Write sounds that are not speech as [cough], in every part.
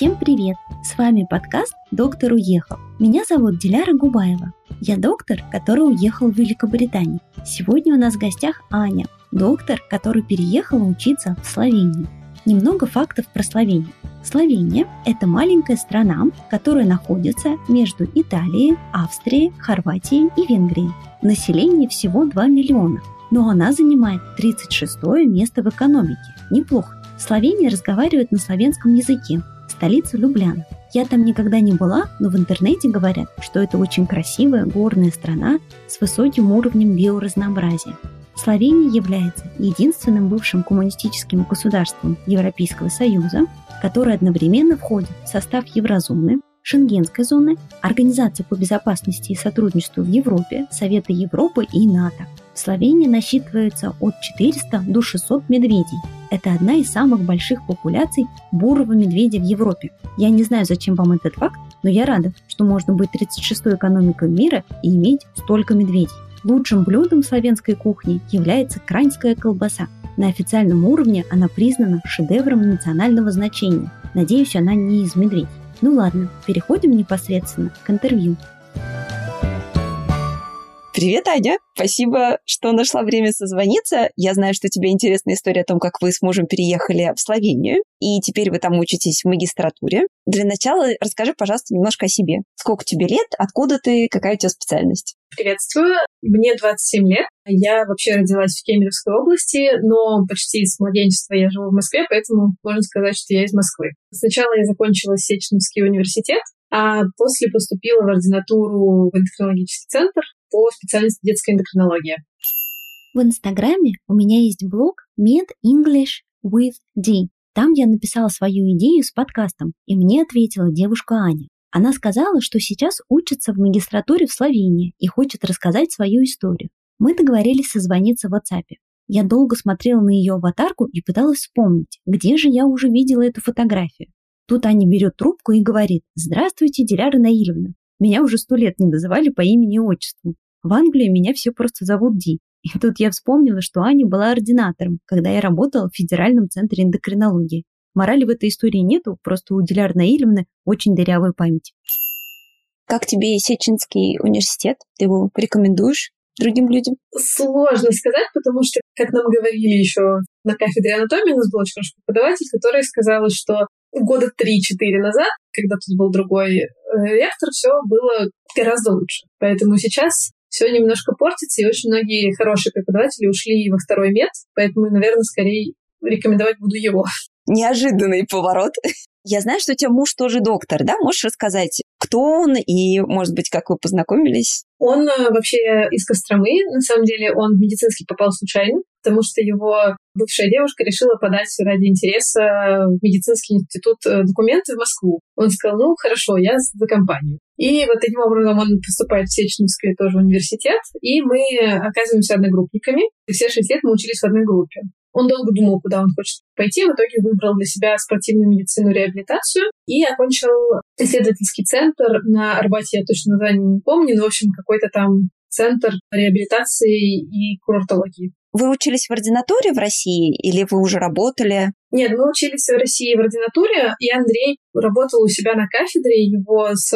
Всем привет! С вами подкаст «Доктор уехал». Меня зовут Диляра Губаева. Я доктор, который уехал в Великобританию. Сегодня у нас в гостях Аня, доктор, который переехала учиться в Словению. Немного фактов про Словению. Словения – это маленькая страна, которая находится между Италией, Австрией, Хорватией и Венгрией. Население всего 2 миллиона, но она занимает 36 место в экономике. Неплохо. Словения разговаривает на славянском языке, столица Любляна. Я там никогда не была, но в интернете говорят, что это очень красивая горная страна с высоким уровнем биоразнообразия. Словения является единственным бывшим коммунистическим государством Европейского Союза, который одновременно входит в состав еврозоны, Шенгенской зоны, Организации по безопасности и сотрудничеству в Европе, Совета Европы и НАТО. В Словении насчитывается от 400 до 600 медведей. Это одна из самых больших популяций бурого медведя в Европе. Я не знаю, зачем вам этот факт, но я рада, что можно быть 36-й экономикой мира и иметь столько медведей. Лучшим блюдом славянской кухни является краньская колбаса. На официальном уровне она признана шедевром национального значения. Надеюсь, она не из медведей. Ну ладно, переходим непосредственно к интервью. Привет, Аня! Спасибо, что нашла время созвониться. Я знаю, что у тебя интересная история о том, как вы с мужем переехали в Словению, и теперь вы там учитесь в магистратуре. Для начала расскажи, пожалуйста, немножко о себе. Сколько тебе лет, откуда ты, какая у тебя специальность? Приветствую. Мне 27 лет. Я вообще родилась в Кемеровской области, но почти с младенчества я живу в Москве, поэтому можно сказать, что я из Москвы. Сначала я закончила Сеченовский университет, а после поступила в ординатуру в эндокринологический центр по специальности детская эндокринология. В Инстаграме у меня есть блог Med English with D. Там я написала свою идею с подкастом, и мне ответила девушка Аня. Она сказала, что сейчас учится в магистратуре в Словении и хочет рассказать свою историю. Мы договорились созвониться в WhatsApp. Я долго смотрела на ее аватарку и пыталась вспомнить, где же я уже видела эту фотографию. Тут Аня берет трубку и говорит «Здравствуйте, Диляра Наильевна. Меня уже сто лет не называли по имени и отчеству. В Англии меня все просто зовут Ди. И тут я вспомнила, что Аня была ординатором, когда я работала в Федеральном центре эндокринологии. Морали в этой истории нету, просто у Диляр Наильевны очень дырявая память. Как тебе Сеченский университет? Ты его рекомендуешь другим людям? Сложно сказать, потому что, как нам говорили еще на кафедре анатомии, у нас был очень хороший преподаватель, который сказал, что года 3-4 назад, когда тут был другой э, ректор, все было гораздо лучше. Поэтому сейчас все немножко портится, и очень многие хорошие преподаватели ушли во второй мед, поэтому, наверное, скорее рекомендовать буду его. Неожиданный поворот. Я знаю, что у тебя муж тоже доктор, да? Можешь рассказать, кто он и, может быть, как вы познакомились? Он э, вообще из Костромы. На самом деле он в медицинский попал случайно, потому что его бывшая девушка решила подать ради интереса в медицинский институт э, документы в Москву. Он сказал, ну, хорошо, я за компанию. И вот таким образом он поступает в Сеченовский тоже университет, и мы оказываемся одногруппниками. И все шесть лет мы учились в одной группе. Он долго думал, куда он хочет пойти, в итоге выбрал для себя спортивную медицину реабилитацию и окончил исследовательский центр на Арбате, я точно название не помню, но, в общем, какой-то там центр реабилитации и курортологии. Вы учились в ординатуре в России или вы уже работали? Нет, мы учились в России в ординатуре, и Андрей работал у себя на кафедре, его с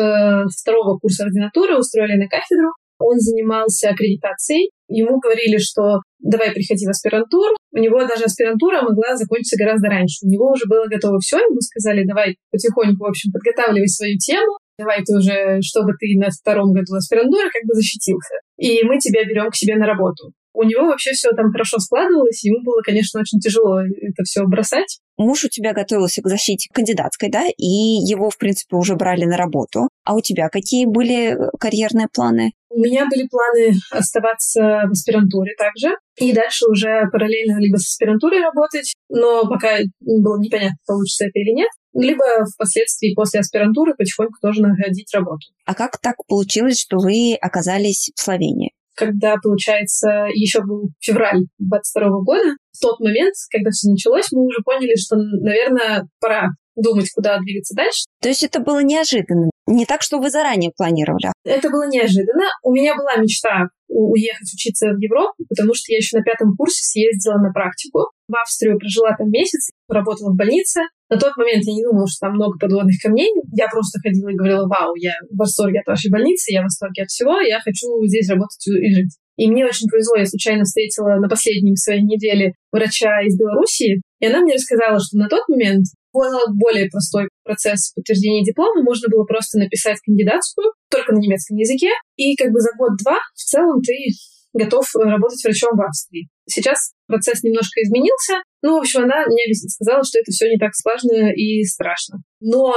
второго курса ординатуры устроили на кафедру, он занимался аккредитацией. Ему говорили, что давай приходи в аспирантуру. У него даже аспирантура могла закончиться гораздо раньше. У него уже было готово все. Ему сказали, давай потихоньку, в общем, подготавливай свою тему. Давай ты уже, чтобы ты на втором году аспирантуры как бы защитился. И мы тебя берем к себе на работу. У него вообще все там хорошо складывалось, ему было, конечно, очень тяжело это все бросать. Муж у тебя готовился к защите кандидатской, да, и его, в принципе, уже брали на работу. А у тебя какие были э, карьерные планы? У меня были планы оставаться в аспирантуре также, и дальше уже параллельно либо с аспирантурой работать, но пока было непонятно, получится это или нет, либо впоследствии после аспирантуры потихоньку тоже находить работу. А как так получилось, что вы оказались в Словении? Когда, получается, еще был февраль 22 года, в тот момент, когда все началось, мы уже поняли, что, наверное, пора думать, куда двигаться дальше. То есть это было неожиданно? Не так, что вы заранее планировали? Это было неожиданно. У меня была мечта уехать учиться в Европу, потому что я еще на пятом курсе съездила на практику. В Австрию прожила там месяц, работала в больнице, На тот момент я не думала, что там много подводных камней. Я просто ходила и говорила, вау, я в восторге от вашей больницы, я в восторге от всего, я хочу здесь работать и жить. И мне очень повезло, я случайно встретила на последней своей неделе врача из Белоруссии, и она мне рассказала, что на тот момент был более простой процесс подтверждения диплома. Можно было просто написать кандидатскую, только на немецком языке, и как бы за год-два в целом ты готов работать врачом в Австрии. Сейчас процесс немножко изменился. Ну, в общем, она мне сказала, что это все не так сложно и страшно. Но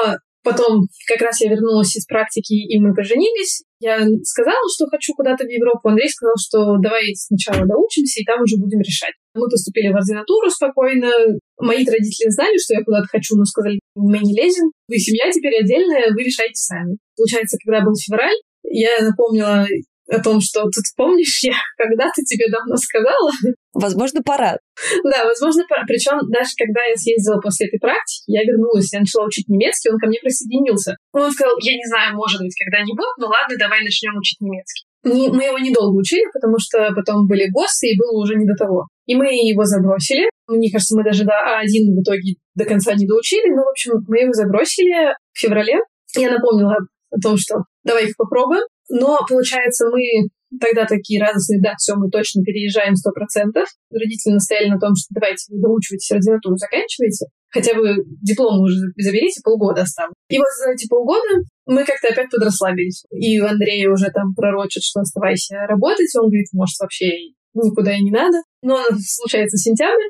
Потом как раз я вернулась из практики, и мы поженились. Я сказала, что хочу куда-то в Европу. Андрей сказал, что давай сначала доучимся, и там уже будем решать. Мы поступили в ординатуру спокойно. Мои родители знали, что я куда-то хочу, но сказали, мы не лезем. Вы семья теперь отдельная, вы решайте сами. Получается, когда был февраль, я напомнила о том, что тут помнишь, [laughs] я когда-то тебе давно сказала. Возможно, пора. Да, возможно, пора. Причем даже когда я съездила после этой практики, я вернулась, я начала учить немецкий, он ко мне присоединился. Он сказал, я не знаю, может быть, когда-нибудь, но ладно, давай начнем учить немецкий. Мы его недолго учили, потому что потом были ГОСы, и было уже не до того. И мы его забросили. Мне кажется, мы даже до А1 в итоге до конца не доучили. Но, в общем, мы его забросили в феврале. Я напомнила о том, что давай их попробуем. Но, получается, мы тогда такие радостные, да, все, мы точно переезжаем сто процентов. Родители настояли на том, что давайте вы доучивайтесь, ординатуру заканчиваете, хотя бы диплом уже заберите, полгода осталось. И вот за эти полгода мы как-то опять подрасслабились. И у Андрея уже там пророчат, что оставайся работать. Он говорит, может, вообще никуда и не надо. Но случается сентябрь.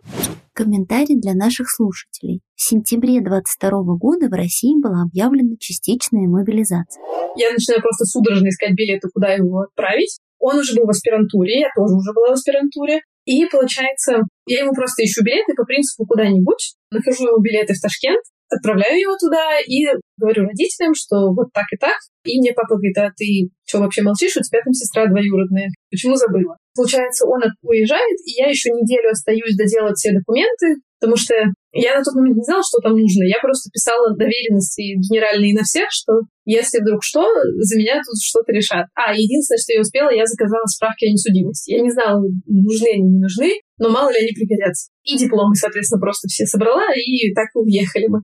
Комментарий для наших слушателей. В сентябре 22 года в России была объявлена частичная мобилизация. Я начинаю просто судорожно искать билеты, куда его отправить. Он уже был в аспирантуре, я тоже уже была в аспирантуре. И получается, я ему просто ищу билеты по принципу куда-нибудь, нахожу ему билеты в Ташкент, отправляю его туда и говорю родителям, что вот так и так. И мне папа говорит, а ты что вообще молчишь? У тебя там сестра двоюродная. Почему забыла? Получается, он уезжает, и я еще неделю остаюсь доделать все документы, потому что я на тот момент не знала, что там нужно. Я просто писала доверенности генеральные на всех, что если вдруг что, за меня тут что-то решат. А, единственное, что я успела, я заказала справки о несудимости. Я не знала, нужны они, не нужны, но мало ли они пригодятся. И дипломы, соответственно, просто все собрала, и так уехали мы.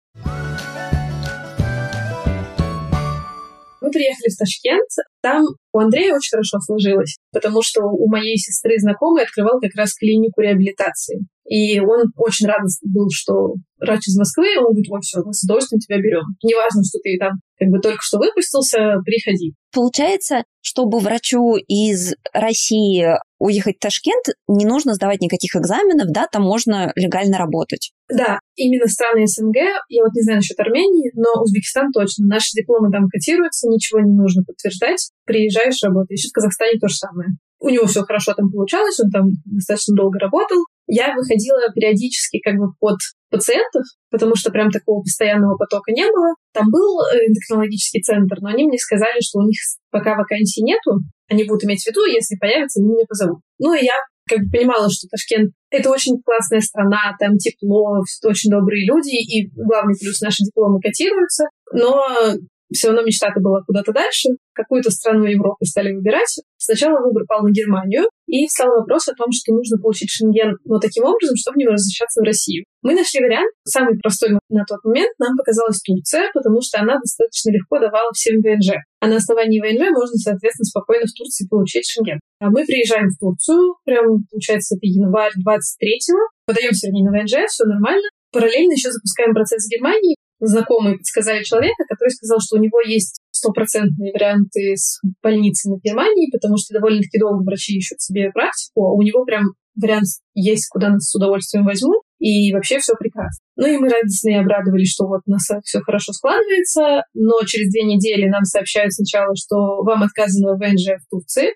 Мы приехали в Ташкент. Там у Андрея очень хорошо сложилось, потому что у моей сестры знакомый открывал как раз клинику реабилитации. И он очень рад был, что врач из Москвы, он говорит, ой, все, мы с удовольствием тебя берем. Неважно, что ты там как бы только что выпустился, приходи. Получается, чтобы врачу из России уехать в Ташкент, не нужно сдавать никаких экзаменов, да, там можно легально работать. Да, именно страны СНГ, я вот не знаю насчет Армении, но Узбекистан точно. Наши дипломы там котируются, ничего не нужно подтверждать, приезжаешь, работаешь. Еще в Казахстане то же самое. У него все хорошо там получалось, он там достаточно долго работал, я выходила периодически как бы под пациентов, потому что прям такого постоянного потока не было. Там был э, эндокринологический центр, но они мне сказали, что у них пока вакансий нету, они будут иметь в виду, если появится, они меня позовут. Ну и я как бы понимала, что Ташкент — это очень классная страна, там тепло, очень добрые люди, и главный плюс — наши дипломы котируются, но все равно мечта-то была куда-то дальше. Какую-то страну Европы стали выбирать. Сначала выбор пал на Германию, и встал вопрос о том, что нужно получить шенген, но таким образом, чтобы не возвращаться в Россию. Мы нашли вариант, самый простой на тот момент нам показалась Турция, потому что она достаточно легко давала всем ВНЖ. А на основании ВНЖ можно, соответственно, спокойно в Турции получить шенген. А мы приезжаем в Турцию, прям, получается, это январь 23-го, подаем вернее, на ВНЖ, все нормально. Параллельно еще запускаем процесс в Германии, знакомые подсказали человека, который сказал, что у него есть стопроцентные варианты с больницами в Германии, потому что довольно-таки долго врачи ищут себе практику, а у него прям вариант есть, куда нас с удовольствием возьмут, и вообще все прекрасно. Ну и мы радостно обрадовались, что вот у нас все хорошо складывается, но через две недели нам сообщают сначала, что вам отказано в ВНЖ в Турции.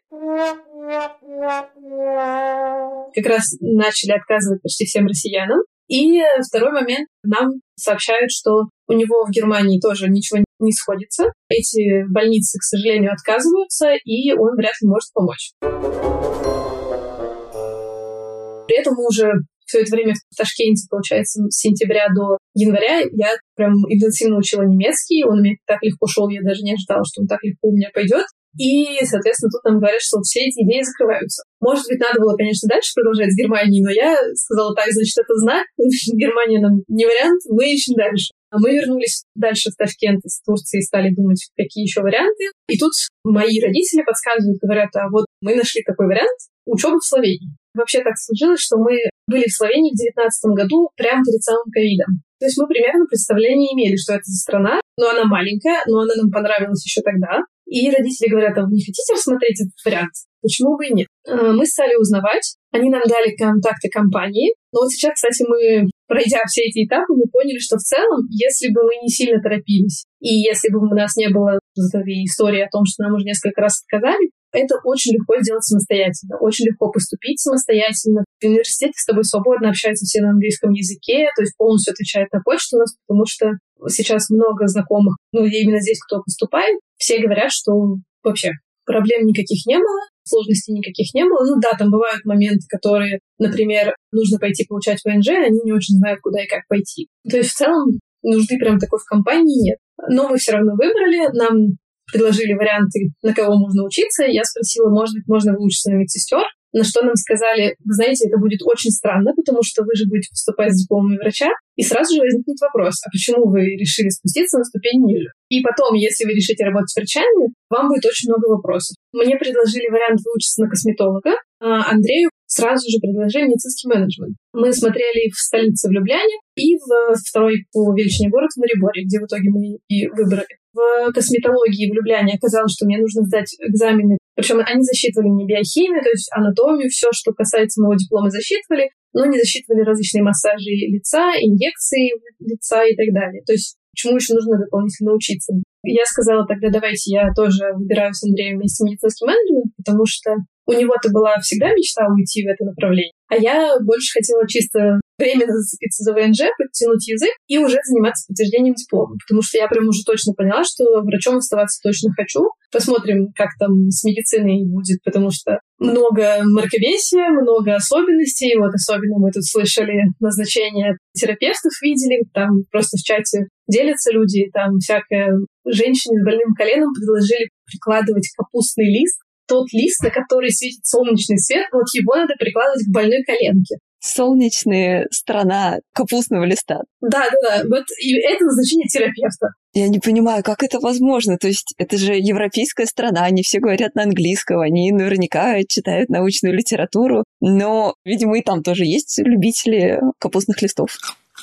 Как раз начали отказывать почти всем россиянам. И второй момент, нам сообщают, что у него в Германии тоже ничего не сходится. Эти больницы, к сожалению, отказываются, и он вряд ли может помочь. При этом уже все это время в Ташкенте, получается, с сентября до января я прям интенсивно учила немецкий. Он мне так легко шел, я даже не ожидала, что он так легко у меня пойдет. И, соответственно, тут нам говорят, что все эти идеи закрываются. Может быть, надо было, конечно, дальше продолжать с Германией, но я сказала, так, значит, это знак, [laughs] Германия нам не вариант, мы ищем дальше. Мы вернулись дальше в Ташкент из Турции и стали думать, какие еще варианты. И тут мои родители подсказывают, говорят, а вот мы нашли такой вариант учебы в Словении. Вообще так сложилось, что мы были в Словении в 2019 году прямо перед самым ковидом. То есть мы примерно представления имели, что это за страна, но она маленькая, но она нам понравилась еще тогда. И родители говорят, а вы не хотите рассмотреть этот вариант? Почему бы и нет? Э, мы стали узнавать, они нам дали контакты компании, но вот сейчас, кстати, мы, пройдя все эти этапы, мы поняли, что в целом, если бы мы не сильно торопились, и если бы у нас не было этой истории о том, что нам уже несколько раз отказали, это очень легко сделать самостоятельно, очень легко поступить самостоятельно. В университете с тобой свободно общаются все на английском языке, то есть полностью отвечают на почту у нас, потому что сейчас много знакомых, ну, именно здесь кто поступает, все говорят, что вообще проблем никаких не было, сложностей никаких не было. Ну да, там бывают моменты, которые, например, нужно пойти получать ВНЖ, они не очень знают, куда и как пойти. То есть в целом нужды прям такой в компании нет. Но мы все равно выбрали, нам предложили варианты, на кого можно учиться. Я спросила, может быть, можно выучиться на медсестер. На что нам сказали, вы знаете, это будет очень странно, потому что вы же будете поступать с дипломами врача, и сразу же возникнет вопрос, а почему вы решили спуститься на ступень ниже? И потом, если вы решите работать врачами, вам будет очень много вопросов. Мне предложили вариант выучиться на косметолога, а Андрею сразу же предложили медицинский менеджмент. Мы смотрели в столице в Любляне и в второй по величине город в Мариборе, где в итоге мы и выбрали косметологии в Любляне оказалось, что мне нужно сдать экзамены. Причем они засчитывали мне биохимию, то есть анатомию, все, что касается моего диплома, засчитывали, но не засчитывали различные массажи лица, инъекции лица и так далее. То есть чему еще нужно дополнительно учиться. Я сказала тогда, давайте я тоже выбираю с Андреем вместе медицинский менеджмент, потому что у него-то была всегда мечта уйти в это направление. А я больше хотела чисто временно зацепиться за ВНЖ, подтянуть язык и уже заниматься подтверждением диплома. Потому что я прям уже точно поняла, что врачом оставаться точно хочу. Посмотрим, как там с медициной будет, потому что много мракобесия, много особенностей. Вот особенно мы тут слышали назначение терапевтов видели, там просто в чате делятся люди, там всякое женщине с больным коленом предложили прикладывать капустный лист тот лист, на который светит солнечный свет, вот его надо прикладывать к больной коленке. Солнечная сторона капустного листа. Да, да, да. Вот и это назначение терапевта. Я не понимаю, как это возможно. То есть это же европейская страна, они все говорят на английском, они наверняка читают научную литературу, но, видимо, и там тоже есть любители капустных листов.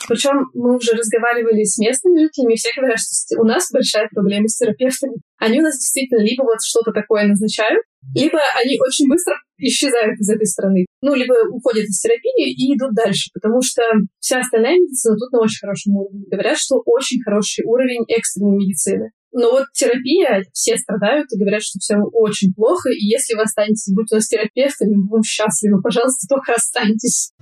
Причем мы уже разговаривали с местными жителями, и все говорят, что у нас большая проблема с терапевтами. Они у нас действительно либо вот что-то такое назначают, либо они очень быстро исчезают из этой страны. Ну, либо уходят из терапии и идут дальше, потому что вся остальная медицина тут на очень хорошем уровне. Говорят, что очень хороший уровень экстренной медицины. Но вот терапия, все страдают и говорят, что все очень плохо, и если вы останетесь, будь у нас терапевтами, мы будем счастливы, пожалуйста, только останьтесь.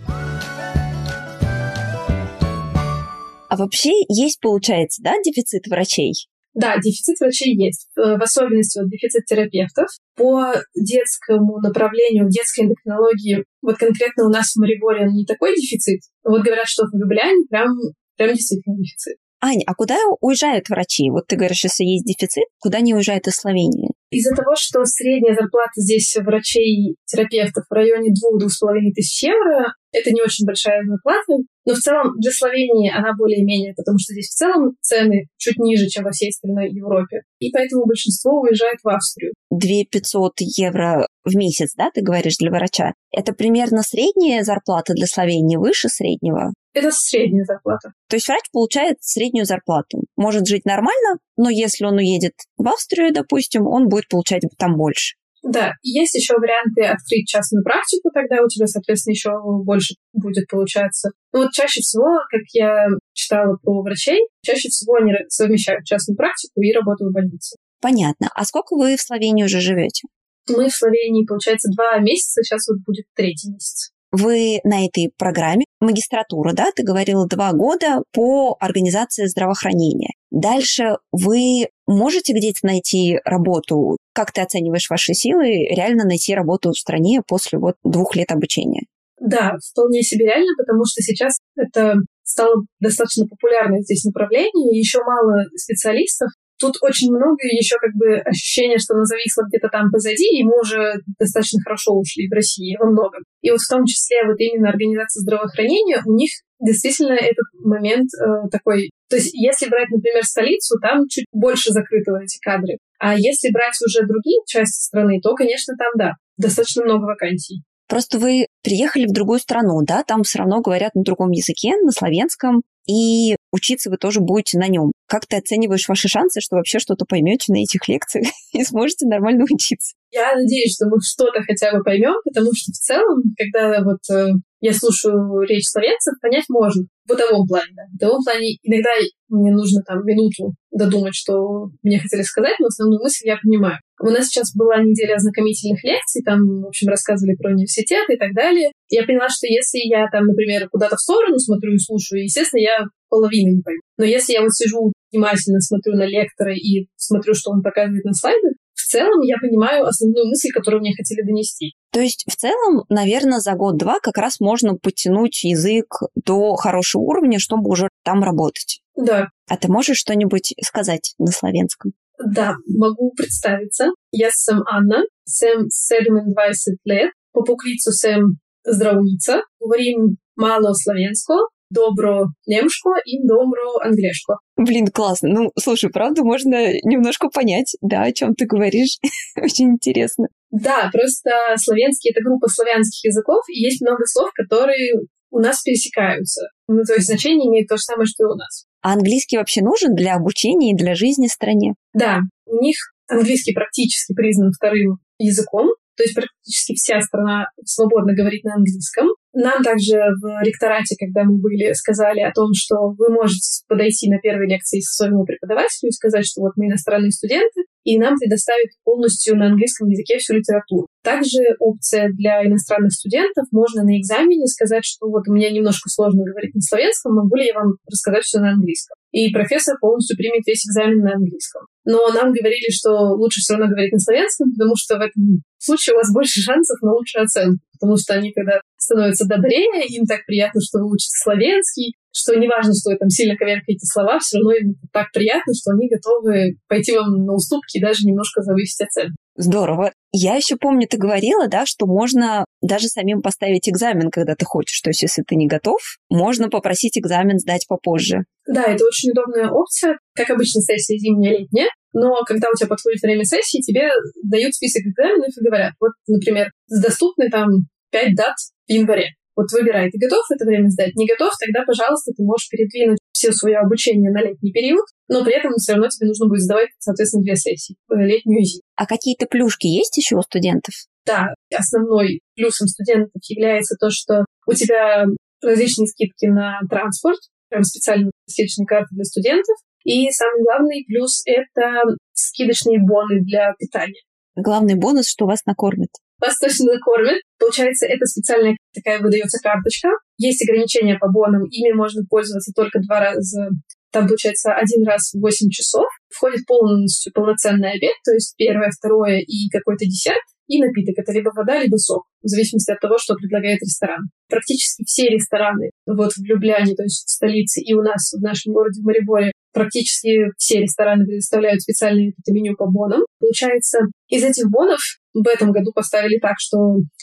А вообще есть, получается, да, дефицит врачей? Да, дефицит врачей есть, э, в особенности вот дефицит терапевтов. По детскому направлению, детской эндокринологии, вот конкретно у нас в Мариборе не такой дефицит. Вот говорят, что в Любляне прям, прям действительно дефицит. Аня, а куда уезжают врачи? Вот ты говоришь, если есть дефицит, куда они уезжают из Словении? Из-за того, что средняя зарплата здесь врачей, терапевтов в районе 2-2,5 тысяч евро, это не очень большая зарплата, но в целом для Словении она более-менее, потому что здесь в целом цены чуть ниже, чем во всей остальной Европе. И поэтому большинство уезжает в Австрию. 2 500 евро в месяц, да, ты говоришь, для врача? Это примерно средняя зарплата для Словении, выше среднего? Это средняя зарплата. То есть врач получает среднюю зарплату. Может жить нормально, но если он уедет в Австрию, допустим, он будет получать там больше. Да, есть еще варианты открыть частную практику, тогда у тебя, соответственно, еще больше будет получаться. Но вот чаще всего, как я читала про врачей, чаще всего они совмещают частную практику и работу в больнице. Понятно. А сколько вы в Словении уже живете? Мы в Словении, получается, два месяца, сейчас вот будет третий месяц. Вы на этой программе магистратура, да, ты говорила, два года по организации здравоохранения. Дальше вы можете где-то найти работу? Как ты оцениваешь ваши силы реально найти работу в стране после вот двух лет обучения? Да, вполне себе реально, потому что сейчас это стало достаточно популярное здесь направление, еще мало специалистов, Тут очень много еще как бы ощущения, что оно зависло где-то там позади, и мы уже достаточно хорошо ушли в России во многом. И вот в том числе вот именно организация здравоохранения, у них действительно этот момент э, такой То есть, если брать, например, столицу, там чуть больше закрыты эти кадры. А если брать уже другие части страны, то, конечно, там, да, достаточно много вакансий. Просто вы приехали в другую страну, да, там все равно говорят на другом языке, на славянском, и учиться вы тоже будете на нем. Как ты оцениваешь ваши шансы, что вообще что-то поймете на этих лекциях [laughs] и сможете нормально учиться? Я надеюсь, что мы что-то хотя бы поймем, потому что в целом, когда вот э, я слушаю речь словенцев, понять можно. В бытовом плане, да. В бытовом плане иногда мне нужно там минуту додумать, что мне хотели сказать, но основную мысль я понимаю. У нас сейчас была неделя ознакомительных лекций, там, в общем, рассказывали про университет и так далее. Я поняла, что если я там, например, куда-то в сторону смотрю и слушаю, естественно, я половину не пойму. Но если я вот сижу внимательно, смотрю на лектора и смотрю, что он показывает на слайдах, в целом я понимаю основную мысль, которую мне хотели донести. То есть в целом, наверное, за год-два как раз можно подтянуть язык до хорошего уровня, чтобы уже там работать. Да. А ты можешь что-нибудь сказать на славянском? Да, могу представиться. Я сам Анна, сам 27 лет, по поклицу сам здравница, говорим мало славянского, добро немшко и добро англешко. Блин, классно. Ну, слушай, правда, можно немножко понять, да, о чем ты говоришь. [laughs] Очень интересно. Да, просто славянский — это группа славянских языков, и есть много слов, которые у нас пересекаются. Ну, то есть значение имеет то же самое, что и у нас. А английский вообще нужен для обучения и для жизни в стране? Да, у них английский практически признан вторым языком, то есть практически вся страна свободно говорит на английском. Нам также в ректорате, когда мы были, сказали о том, что вы можете подойти на первой лекции к своему преподавателю и сказать, что вот мы иностранные студенты, и нам предоставят полностью на английском языке всю литературу. Также опция для иностранных студентов. Можно на экзамене сказать, что вот мне немножко сложно говорить на словенском, могу ли я вам рассказать все на английском. И профессор полностью примет весь экзамен на английском. Но нам говорили, что лучше все равно говорить на славянском, потому что в этом случае у вас больше шансов на лучшую оценку. Потому что они, когда становятся добрее, им так приятно, что вы учите славянский, что неважно, что вы там сильно коверкаете слова, все равно им так приятно, что они готовы пойти вам на уступки и даже немножко завысить оценку. Здорово. Я еще помню, ты говорила, да, что можно даже самим поставить экзамен, когда ты хочешь. То есть, если ты не готов, можно попросить экзамен сдать попозже. Да, это очень удобная опция. Как обычно, сессия зимняя, летняя. Но когда у тебя подходит время сессии, тебе дают список экзаменов и говорят, вот, например, доступны там пять дат в январе. Вот выбирай, ты готов это время сдать? Не готов? Тогда, пожалуйста, ты можешь передвинуть все свое обучение на летний период, но при этом все равно тебе нужно будет сдавать, соответственно, две сессии, э, летнюю и зимнюю. А какие-то плюшки есть еще у студентов? Да, основной плюсом студентов является то, что у тебя различные скидки на транспорт, прям специальные скидочные карты для студентов. И самый главный плюс — это скидочные боны для питания. Главный бонус, что вас накормят вас точно накормят. Получается, это специальная такая выдается карточка. Есть ограничения по бонам, ими можно пользоваться только два раза. Там, получается, один раз в 8 часов. Входит полностью полноценный обед, то есть первое, второе и какой-то десерт. И напиток. Это либо вода, либо сок, в зависимости от того, что предлагает ресторан. Практически все рестораны вот в Любляне, то есть в столице, и у нас в нашем городе в Мариборе практически все рестораны предоставляют специальное меню по бонам. Получается, из этих бонов в этом году поставили так, что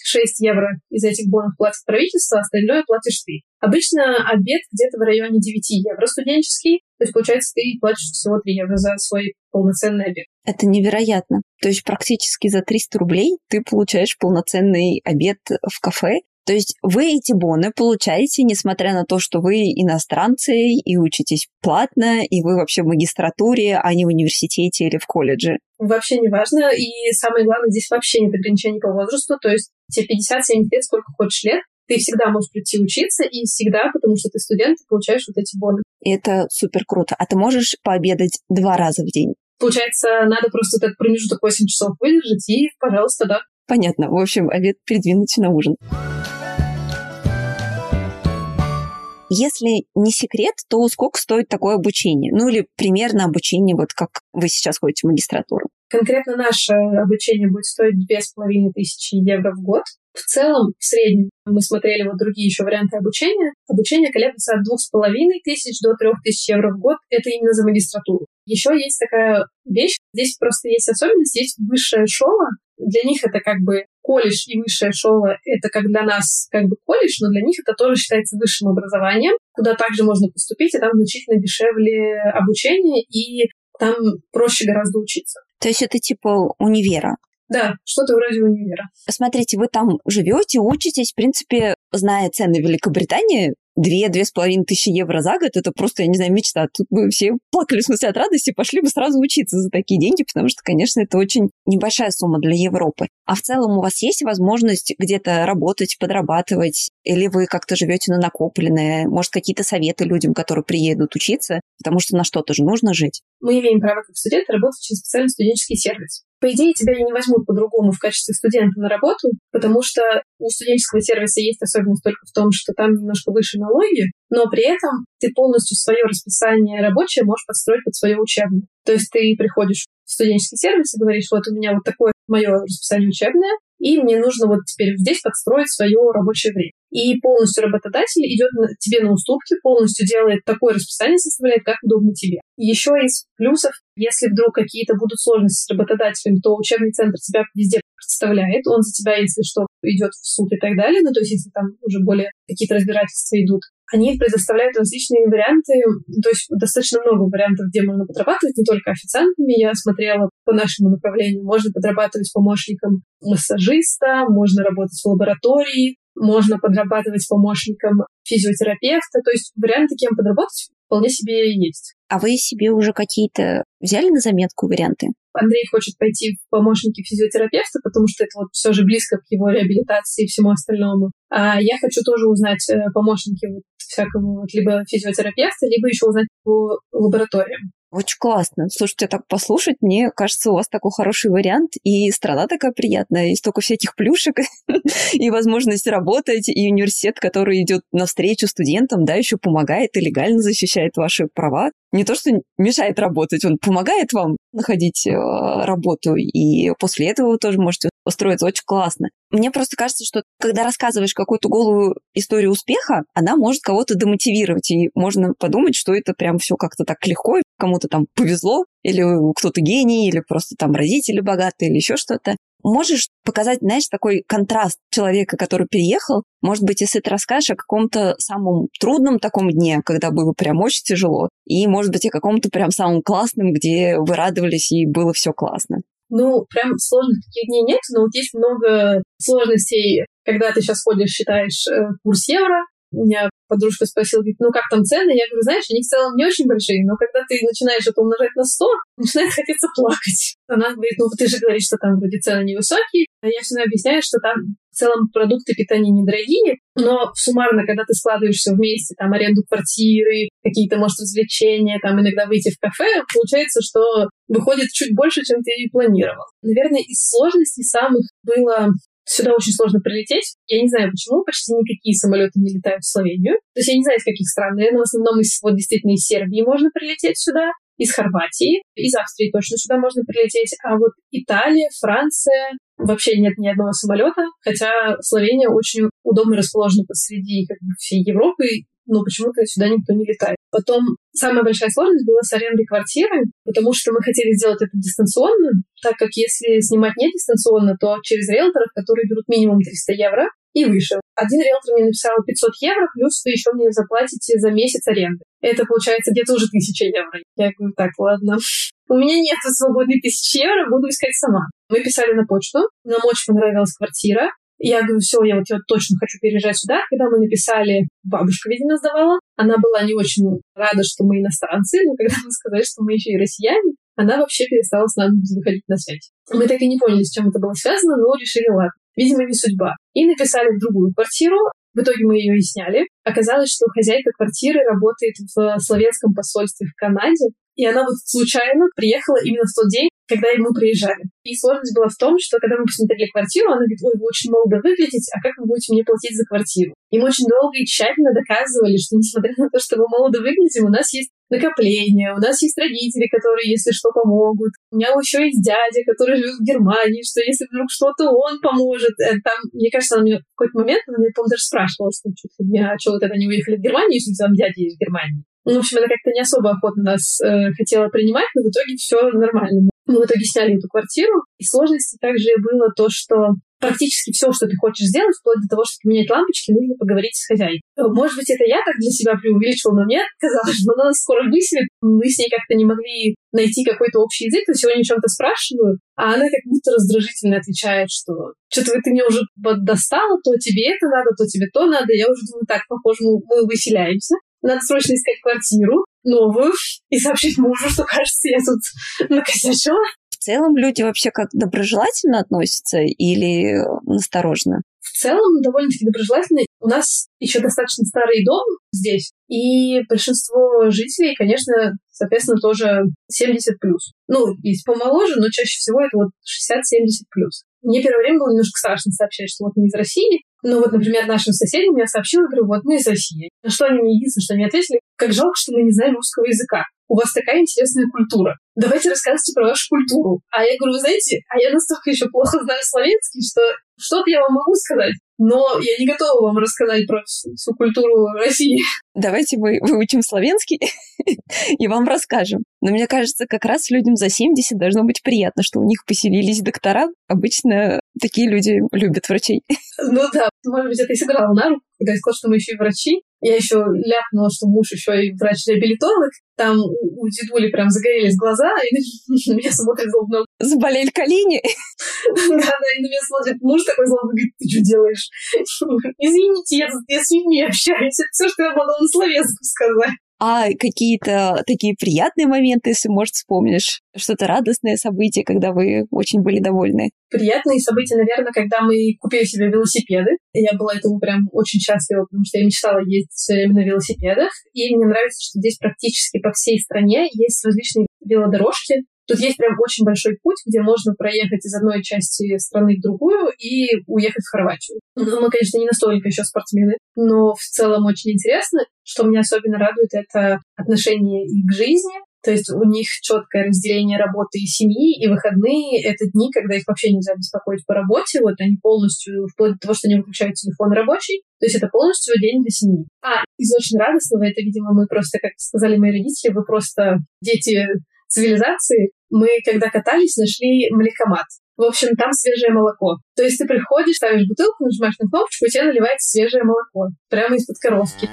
6 евро из этих бонов платит правительство, а остальное платишь ты. Обычно обед где-то в районе 9 евро студенческий, то есть, получается, ты платишь всего 3 евро за свой полноценный обед. Это невероятно. То есть практически за 300 рублей ты получаешь полноценный обед в кафе, то есть вы эти боны получаете, несмотря на то, что вы иностранцы и учитесь платно, и вы вообще в магистратуре, а не в университете или в колледже. Вообще не важно. И самое главное, здесь вообще нет ограничений по возрасту. То есть тебе 50-70 лет, сколько хочешь лет, ты всегда можешь прийти учиться, и всегда, потому что ты студент, ты получаешь вот эти боны. И это супер круто. А ты можешь пообедать два раза в день? Получается, надо просто этот промежуток 8 часов выдержать, и, пожалуйста, да. Понятно. В общем, обед передвинуть на ужин. Если не секрет, то сколько стоит такое обучение? Ну или примерно обучение, вот как вы сейчас ходите в магистратуру? Конкретно наше обучение будет стоить две с половиной тысячи евро в год. В целом, в среднем, мы смотрели вот другие еще варианты обучения. Обучение колеблется от двух с половиной тысяч до трех тысяч евро в год. Это именно за магистратуру. Еще есть такая вещь, здесь просто есть особенность, есть высшая школа, Для них это как бы колледж и высшая школа — это как для нас как бы колледж, но для них это тоже считается высшим образованием, куда также можно поступить, и там значительно дешевле обучение, и там проще гораздо учиться. То есть это типа универа? Да, что-то вроде универа. Смотрите, вы там живете, учитесь, в принципе, зная цены Великобритании, две-две с половиной тысячи евро за год, это просто, я не знаю, мечта. Тут бы все плакали, в смысле, от радости, пошли бы сразу учиться за такие деньги, потому что, конечно, это очень небольшая сумма для Европы. А в целом у вас есть возможность где-то работать, подрабатывать, или вы как-то живете на накопленное, может, какие-то советы людям, которые приедут учиться, потому что на что-то же нужно жить? Мы имеем право как студенты работать через специальный студенческий сервис. По идее, тебя не возьмут по-другому в качестве студента на работу, потому что у студенческого сервиса есть особенность только в том, что там немножко выше налоги, но при этом ты полностью свое расписание рабочее можешь подстроить под свое учебное. То есть ты приходишь в студенческий сервис и говоришь, вот у меня вот такое мое расписание учебное, и мне нужно вот теперь здесь подстроить свое рабочее время. И полностью работодатель идет тебе на уступки, полностью делает такое расписание, составляет, как удобно тебе. Еще из плюсов, если вдруг какие-то будут сложности с работодателем, то учебный центр тебя везде представляет, он за тебя, если что, идет в суд и так далее, ну то есть если там уже более какие-то разбирательства идут, они предоставляют различные варианты, то есть достаточно много вариантов, где можно подрабатывать, не только официантами. Я смотрела по нашему направлению. Можно подрабатывать помощником массажиста, можно работать в лаборатории, можно подрабатывать помощником физиотерапевта. То есть варианты, кем подработать, вполне себе есть. А вы себе уже какие-то взяли на заметку варианты? Андрей хочет пойти в помощники физиотерапевта, потому что это вот все же близко к его реабилитации и всему остальному. А я хочу тоже узнать э, помощники вот всякого вот либо физиотерапевта, либо еще узнать по лабораториям. Очень классно. Слушайте, так послушать, мне кажется, у вас такой хороший вариант, и страна такая приятная, и столько всяких плюшек, [laughs] и возможность работать, и университет, который идет навстречу студентам, да, еще помогает и легально защищает ваши права. Не то, что мешает работать, он помогает вам находить э, работу, и после этого вы тоже можете устроиться. Очень классно. Мне просто кажется, что когда рассказываешь какую-то голую историю успеха, она может кого-то демотивировать, и можно подумать, что это прям все как-то так легко, кому-то там повезло, или кто-то гений, или просто там родители богатые, или еще что-то. Можешь показать, знаешь, такой контраст человека, который переехал? Может быть, если ты расскажешь о каком-то самом трудном таком дне, когда было прям очень тяжело, и, может быть, о каком-то прям самом классном, где вы радовались и было все классно. Ну, прям сложных таких дней нет, но вот есть много сложностей, когда ты сейчас ходишь, считаешь э, курс евро, меня подружка спросила, говорит, ну как там цены? Я говорю, знаешь, они в целом не очень большие, но когда ты начинаешь это умножать на 100, начинает хотеться плакать. Она говорит, ну ты же говоришь, что там вроде цены невысокие. А я всегда объясняю, что там в целом продукты питания недорогие, но суммарно, когда ты складываешь все вместе, там аренду квартиры, какие-то, может, развлечения, там иногда выйти в кафе, получается, что выходит чуть больше, чем ты и планировал. Наверное, из сложностей самых было Сюда очень сложно прилететь. Я не знаю, почему почти никакие самолеты не летают в Словению. То есть я не знаю, из каких стран. Наверное, в основном из, вот действительно из Сербии можно прилететь сюда, из Хорватии, из Австрии точно сюда можно прилететь. А вот Италия, Франция, вообще нет ни одного самолета, хотя Словения очень удобно расположена посреди как бы, всей Европы, но почему-то сюда никто не летает. Потом самая большая сложность была с арендой квартиры, потому что мы хотели сделать это дистанционно, так как если снимать не дистанционно, то через риэлторов, которые берут минимум 300 евро и выше. Один риэлтор мне написал 500 евро, плюс вы еще мне заплатите за месяц аренды. Это получается где-то уже 1000 евро. Я говорю, так, ладно. У меня нет свободной тысячи евро, буду искать сама. Мы писали на почту, нам очень понравилась квартира, я говорю, все, я вот я точно хочу переезжать сюда. Когда мы написали, бабушка, видимо, сдавала, она была не очень рада, что мы иностранцы, но когда мы сказали, что мы еще и россияне, она вообще перестала с нами выходить на связь. Мы так и не поняли, с чем это было связано, но решили, ладно, видимо, не судьба. И написали в другую квартиру, в итоге мы ее и сняли. Оказалось, что хозяйка квартиры работает в словенском посольстве в Канаде, и она вот случайно приехала именно в тот день, когда мы приезжали. И сложность была в том, что когда мы посмотрели квартиру, она говорит, ой, вы очень молодо выглядите, а как вы будете мне платить за квартиру? И мы очень долго и тщательно доказывали, что несмотря на то, что мы молодо выглядим, у нас есть накопления, у нас есть родители, которые, если что, помогут. У меня еще есть дядя, который живет в Германии, что если вдруг что-то, он поможет. Э, там, мне кажется, она мне в какой-то момент, она мне, по-моему, даже спрашивала, что, что, а что вот это не уехали в Германию, если там дядя есть в Германии. Ну, в общем, она как-то не особо охотно нас э, хотела принимать, но в итоге все нормально. В итоге сняли эту квартиру, и сложности также было то, что практически все, что ты хочешь сделать, вплоть до того, чтобы поменять лампочки, нужно поговорить с хозяйкой. Может быть, это я так для себя преувеличила, но мне казалось, что она скоро выселит. Мы с ней как-то не могли найти какой-то общий язык, то сегодня о чем-то спрашиваю, а она как будто раздражительно отвечает, что что-то ты мне уже достала, то тебе это надо, то тебе то надо. Я уже думаю, так, похоже, мы, мы выселяемся. Надо срочно искать квартиру новую и сообщить мужу, что, кажется, я тут накосячила в целом люди вообще как доброжелательно относятся или настороженно? В целом довольно-таки доброжелательно. У нас еще достаточно старый дом здесь, и большинство жителей, конечно, соответственно, тоже 70 плюс. Ну, есть помоложе, но чаще всего это вот 60-70 плюс. Мне первое время было немножко страшно сообщать, что вот мы из России. Но вот, например, нашим соседям я сообщила, говорю, вот мы из России. На что они мне единственное, что они ответили, как жалко, что мы не знаем русского языка у вас такая интересная культура. Давайте рассказывайте про вашу культуру. А я говорю, вы знаете, а я настолько еще плохо знаю словенский, что что-то я вам могу сказать, но я не готова вам рассказать про всю, всю культуру России. Давайте мы выучим славянский [laughs] и вам расскажем. Но мне кажется, как раз людям за 70 должно быть приятно, что у них поселились доктора. Обычно такие люди любят врачей. Ну да, может быть, это и сыграло на руку, когда я сказала, что мы еще и врачи. Я еще ляпнула, что муж еще и врач-реабилитолог. Там у дедули прям загорелись глаза, [laughs] и на меня смотрит злобно. Заболели колени? Да-да, и на меня смотрит муж такой злобно, говорит, ты что делаешь? [laughs] Извините, я, я с людьми общаюсь. Это все, что я могла на словеску сказать. А какие-то такие приятные моменты, если, может, вспомнишь? Что-то радостное событие, когда вы очень были довольны? Приятные события, наверное, когда мы купили себе велосипеды. Я была этому прям очень счастлива, потому что я мечтала ездить все время на велосипедах. И мне нравится, что здесь практически по всей стране есть различные велодорожки, Тут есть прям очень большой путь, где можно проехать из одной части страны в другую и уехать в Хорватию. Ну, мы, конечно, не настолько еще спортсмены, но в целом очень интересно. Что меня особенно радует, это отношение их к жизни. То есть у них четкое разделение работы и семьи, и выходные — это дни, когда их вообще нельзя беспокоить по работе. Вот они полностью, вплоть до того, что они выключают телефон рабочий, то есть это полностью день для семьи. А из очень радостного, это, видимо, мы просто, как сказали мои родители, вы просто дети цивилизации, мы, когда катались, нашли млекомат. В общем, там свежее молоко. То есть ты приходишь, ставишь бутылку, нажимаешь на кнопочку, и тебе наливается свежее молоко. Прямо из-под коровки.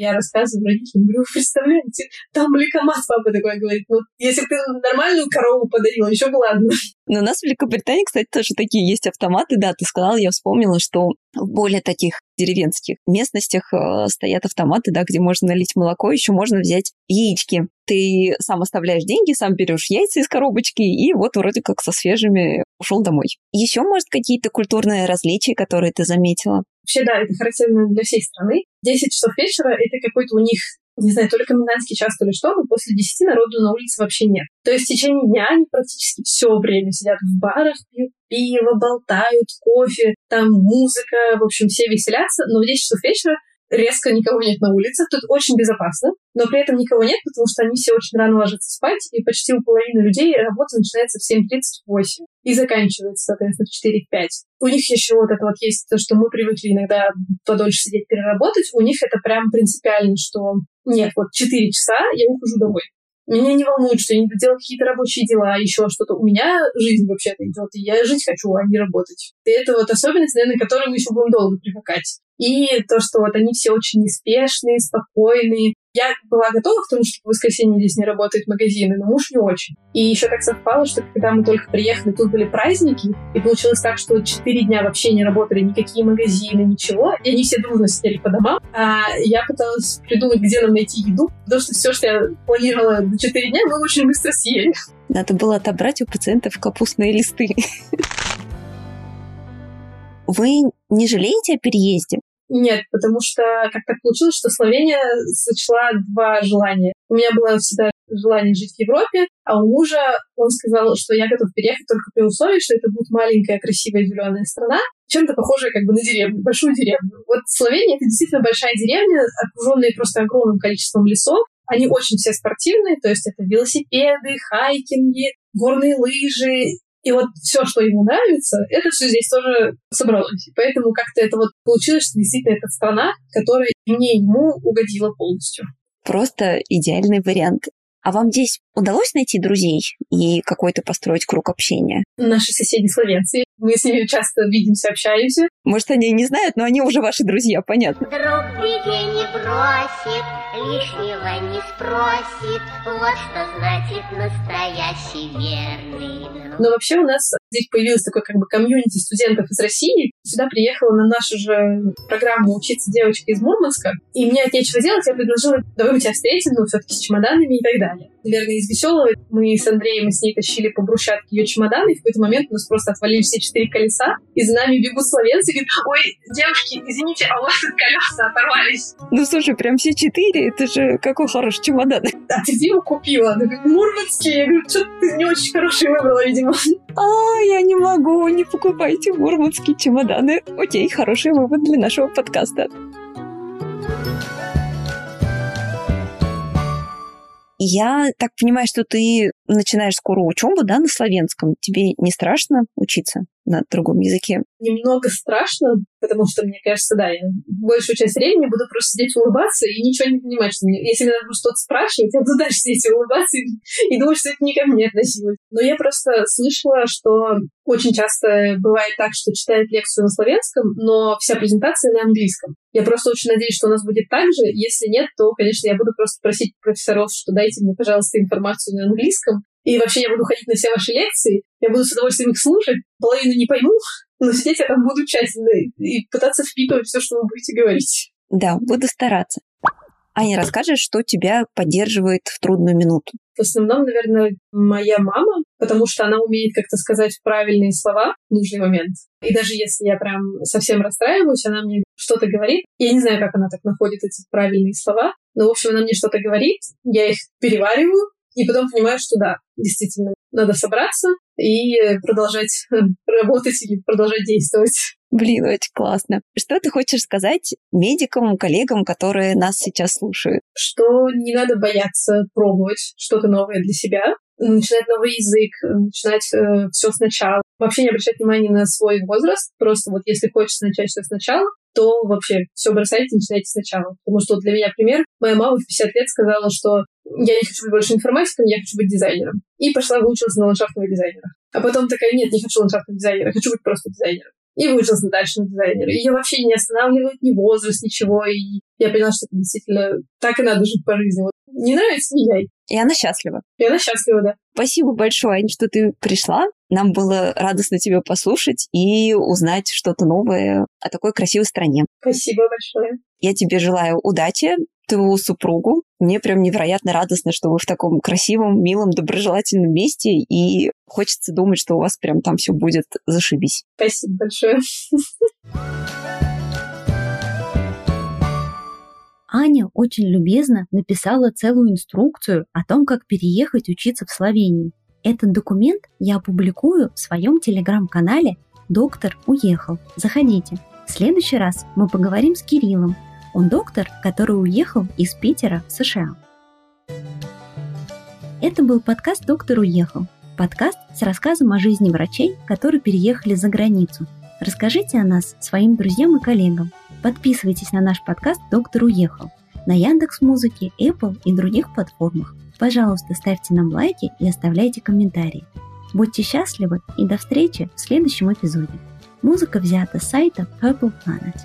Я рассказываю родителям, говорю, вы представляете, там млекомат, папа такой говорит, ну, если ты нормальную корову подарила, еще бы ладно. Но у нас в Великобритании, кстати, тоже такие есть автоматы, да, ты сказала, я вспомнила, что в более таких деревенских местностях э, стоят автоматы, да, где можно налить молоко, еще можно взять яички. Ты сам оставляешь деньги, сам берешь яйца из коробочки, и вот вроде как со свежими ушел домой. Еще, может, какие-то культурные различия, которые ты заметила? Вообще, да, это характерно для всей страны. 10 часов вечера — это какой-то у них не знаю, то ли комендантский час, то ли что, но после 10 народу на улице вообще нет. То есть в течение дня они практически все время сидят в барах, пьют пиво, болтают, кофе, там музыка, в общем, все веселятся, но в 10 часов вечера резко никого нет на улице. Тут очень безопасно, но при этом никого нет, потому что они все очень рано ложатся спать, и почти у половины людей работа начинается в 7.38 и заканчивается, соответственно, в 4-5. У них еще вот это вот есть то, что мы привыкли иногда подольше сидеть переработать. У них это прям принципиально, что нет, вот 4 часа я ухожу домой. Меня не волнует, что я не доделала какие-то рабочие дела, еще что-то. У меня жизнь вообще-то идет, и я жить хочу, а не работать. И это вот особенность, наверное, к которой мы еще будем долго привыкать. И то, что вот они все очень неспешные, спокойные, я была готова к тому, что в воскресенье здесь не работают магазины, но муж не очень. И еще так совпало, что когда мы только приехали, тут были праздники, и получилось так, что четыре дня вообще не работали никакие магазины, ничего, и они все дружно сидели по домам, а я пыталась придумать, где нам найти еду, потому что все, что я планировала на четыре дня, мы очень быстро съели. Надо было отобрать у пациентов капустные листы. Вы не жалеете о переезде? Нет, потому что как так получилось, что Словения сочла два желания. У меня было всегда желание жить в Европе, а у мужа он сказал, что я готов переехать только при условии, что это будет маленькая, красивая зеленая страна, чем-то похожая как бы на деревню, большую деревню. Вот Словения — это действительно большая деревня, окруженная просто огромным количеством лесов. Они очень все спортивные, то есть это велосипеды, хайкинги, горные лыжи, и вот все, что ему нравится, это все здесь тоже собралось. И поэтому как-то это вот получилось, что действительно это страна, которая мне ему угодила полностью. Просто идеальный вариант. А вам здесь удалось найти друзей и какой-то построить круг общения? Наши соседи словенцы. Мы с ними часто видимся, общаемся. Может, они не знают, но они уже ваши друзья, понятно. Друг беде не бросит, лишнего не спросит. Вот что значит настоящий верный друг. Но вообще у нас здесь появилось такое как бы комьюнити студентов из России. Сюда приехала на нашу же программу учиться девочка из Мурманска. И мне от нечего делать, я предложила, давай мы тебя встретим, ну, все-таки с чемоданами и так далее. Наверное, из веселого мы с Андреем мы с ней тащили по брусчатке ее чемоданы, и в какой-то момент у нас просто отвалились все четыре колеса, и за нами бегут словенцы, и говорят, ой, девушки, извините, а у вас тут колеса оторвались. Ну, слушай, прям все четыре, это же какой хороший чемодан. А ты где его купила? Она говорит, Мурманский. Я говорю, что ты не очень хороший выбрала, видимо. А, я не могу, не покупайте мурманские чемоданы. Окей, хороший вывод для нашего подкаста. Я так понимаю, что ты начинаешь скоро учебу, да, на славянском. Тебе не страшно учиться на другом языке? Немного страшно, потому что, мне кажется, да, я большую часть времени буду просто сидеть улыбаться и ничего не понимать, что мне... Если мне надо что-то спрашивать, я буду [laughs] дальше сидеть улыбаться и, и думать, что это не ко мне относилось. Но я просто слышала, что очень часто бывает так, что читает лекцию на славянском, но вся презентация на английском. Я просто очень надеюсь, что у нас будет так же. Если нет, то, конечно, я буду просто просить профессоров, что дайте мне, пожалуйста, информацию на английском. И вообще я буду ходить на все ваши лекции, я буду с удовольствием их слушать, половину не пойму, [laughs] но сидеть я там буду тщательно и пытаться впитывать все, что вы будете говорить. Да, буду стараться. Аня, расскажешь, что тебя поддерживает в трудную минуту? В основном, наверное, моя мама, потому что она умеет как-то сказать правильные слова в нужный момент. И даже если я прям совсем расстраиваюсь, она мне что-то говорит. Я не знаю, как она так находит эти правильные слова, но, в общем, она мне что-то говорит, я их перевариваю, и потом понимаю, что да, действительно, надо собраться и продолжать работать или продолжать действовать. Блин, очень классно. Что ты хочешь сказать медикам, коллегам, которые нас сейчас слушают? Что не надо бояться пробовать что-то новое для себя, начинать новый язык, начинать э, все сначала. Вообще не обращать внимания на свой возраст. Просто вот если хочется начать все сначала, то вообще все бросайте и начинайте сначала. Потому что для меня пример. Моя мама в 50 лет сказала, что я не хочу быть больше информатиком, я хочу быть дизайнером. И пошла выучилась на ландшафтного дизайнера. А потом такая, нет, не хочу ландшафтного дизайнера, хочу быть просто дизайнером. И выучилась дальше на дизайнера. Ее вообще не останавливает ни возраст, ничего. И я поняла, что это действительно так и надо жить по жизни. Вот не нравится, меняй. И она счастлива. И она счастлива, да. Спасибо большое, Ань, что ты пришла. Нам было радостно тебя послушать и узнать что-то новое о такой красивой стране. Спасибо большое. Я тебе желаю удачи, твоему супругу. Мне прям невероятно радостно, что вы в таком красивом, милом, доброжелательном месте, и хочется думать, что у вас прям там все будет зашибись. Спасибо большое. [laughs] Аня очень любезно написала целую инструкцию о том, как переехать учиться в Словению. Этот документ я опубликую в своем телеграм-канале «Доктор уехал». Заходите. В следующий раз мы поговорим с Кириллом. Он доктор, который уехал из Питера в США. Это был подкаст «Доктор уехал». Подкаст с рассказом о жизни врачей, которые переехали за границу. Расскажите о нас своим друзьям и коллегам. Подписывайтесь на наш подкаст «Доктор уехал» на Яндекс Музыке, Apple и других платформах. Пожалуйста, ставьте нам лайки и оставляйте комментарии. Будьте счастливы и до встречи в следующем эпизоде. Музыка взята с сайта Purple Planet.